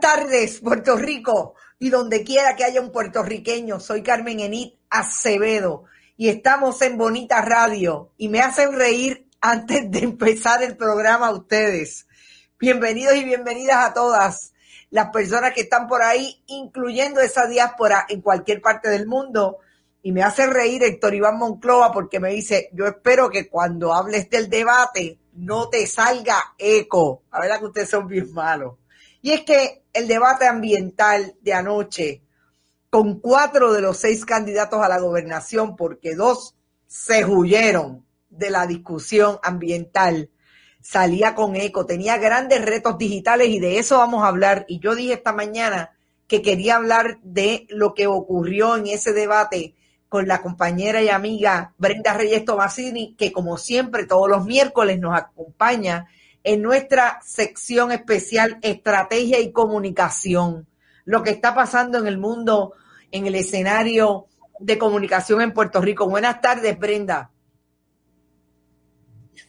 Tardes, Puerto Rico, y donde quiera que haya un puertorriqueño. Soy Carmen Enit Acevedo y estamos en Bonita Radio y me hacen reír antes de empezar el programa ustedes. Bienvenidos y bienvenidas a todas las personas que están por ahí, incluyendo esa diáspora en cualquier parte del mundo. Y me hace reír Héctor Iván Monclova porque me dice, yo espero que cuando hables del debate no te salga eco. La verdad que ustedes son bien malos. Y es que el debate ambiental de anoche, con cuatro de los seis candidatos a la gobernación, porque dos se huyeron de la discusión ambiental, salía con eco, tenía grandes retos digitales y de eso vamos a hablar. Y yo dije esta mañana que quería hablar de lo que ocurrió en ese debate con la compañera y amiga Brenda Reyes Tomasini, que como siempre todos los miércoles nos acompaña en nuestra sección especial Estrategia y Comunicación, lo que está pasando en el mundo, en el escenario de comunicación en Puerto Rico. Buenas tardes, Brenda.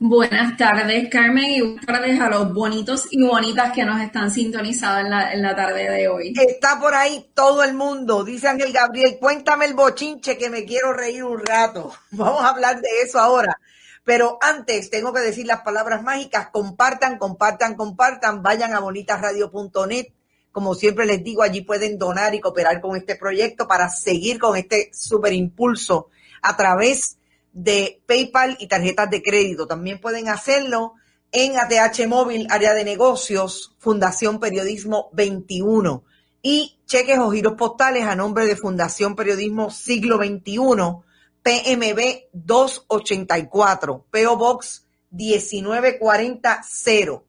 Buenas tardes, Carmen, y buenas tardes a los bonitos y bonitas que nos están sintonizados en la, en la tarde de hoy. Está por ahí todo el mundo, dice Ángel Gabriel, cuéntame el bochinche que me quiero reír un rato. Vamos a hablar de eso ahora. Pero antes tengo que decir las palabras mágicas, compartan, compartan, compartan, vayan a bonitasradio.net. Como siempre les digo, allí pueden donar y cooperar con este proyecto para seguir con este super impulso a través de PayPal y tarjetas de crédito. También pueden hacerlo en ATH Móvil, área de negocios, Fundación Periodismo 21 y cheques o giros postales a nombre de Fundación Periodismo Siglo XXI PMB 284, PO Box 19400,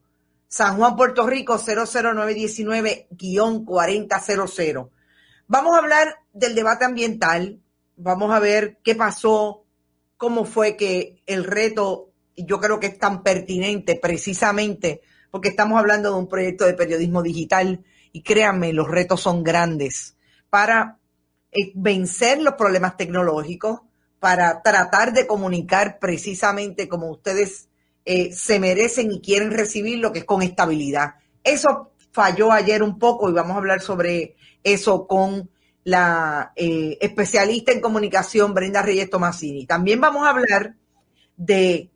San Juan, Puerto Rico 00919-4000. Vamos a hablar del debate ambiental, vamos a ver qué pasó, cómo fue que el reto, y yo creo que es tan pertinente precisamente porque estamos hablando de un proyecto de periodismo digital y créanme, los retos son grandes para eh, vencer los problemas tecnológicos, para tratar de comunicar precisamente como ustedes eh, se merecen y quieren recibir lo que es con estabilidad. Eso falló ayer un poco y vamos a hablar sobre eso con la eh, especialista en comunicación Brenda Reyes Tomasini. También vamos a hablar de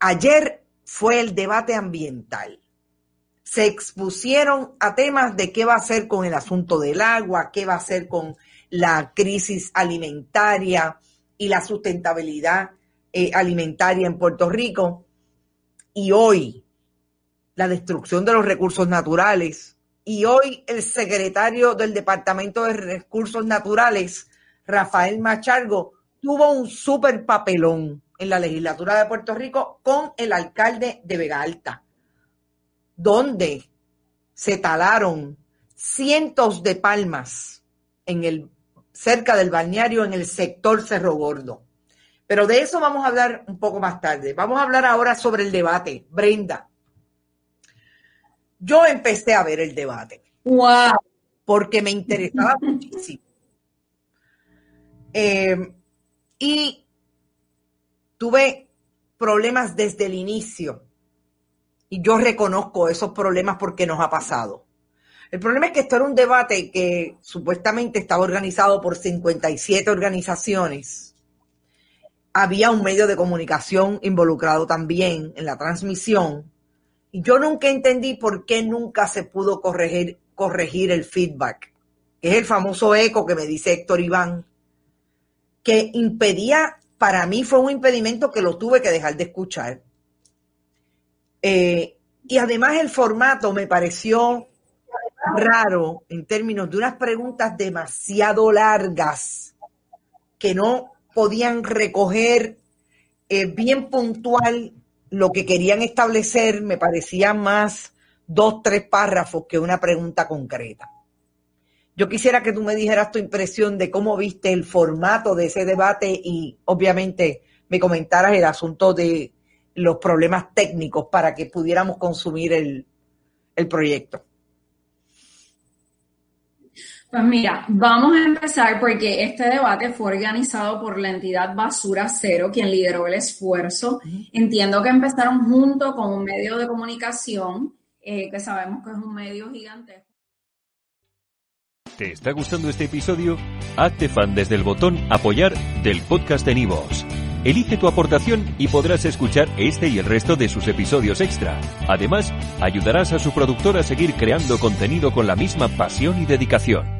ayer fue el debate ambiental. Se expusieron a temas de qué va a hacer con el asunto del agua, qué va a hacer con la crisis alimentaria y la sustentabilidad eh, alimentaria en Puerto Rico. Y hoy, la destrucción de los recursos naturales. Y hoy el secretario del Departamento de Recursos Naturales, Rafael Machargo, tuvo un súper papelón en la legislatura de Puerto Rico con el alcalde de Vega Alta, donde se talaron cientos de palmas en el, cerca del balneario en el sector Cerro Gordo. Pero de eso vamos a hablar un poco más tarde. Vamos a hablar ahora sobre el debate. Brenda, yo empecé a ver el debate. ¡Wow! Porque me interesaba muchísimo. Eh, y tuve problemas desde el inicio. Y yo reconozco esos problemas porque nos ha pasado. El problema es que esto era un debate que supuestamente estaba organizado por 57 organizaciones. Había un medio de comunicación involucrado también en la transmisión. Y yo nunca entendí por qué nunca se pudo corregir, el feedback, es el famoso eco que me dice Héctor Iván, que impedía, para mí fue un impedimento que lo tuve que dejar de escuchar. Eh, y además el formato me pareció raro en términos de unas preguntas demasiado largas que no podían recoger eh, bien puntual lo que querían establecer, me parecía más dos, tres párrafos que una pregunta concreta. Yo quisiera que tú me dijeras tu impresión de cómo viste el formato de ese debate y obviamente me comentaras el asunto de los problemas técnicos para que pudiéramos consumir el, el proyecto. Pues mira, vamos a empezar porque este debate fue organizado por la entidad Basura Cero, quien lideró el esfuerzo. Entiendo que empezaron junto con un medio de comunicación, eh, que sabemos que es un medio gigantesco. ¿Te está gustando este episodio? Hazte fan desde el botón Apoyar del podcast de Nivos. Elige tu aportación y podrás escuchar este y el resto de sus episodios extra. Además, ayudarás a su productor a seguir creando contenido con la misma pasión y dedicación.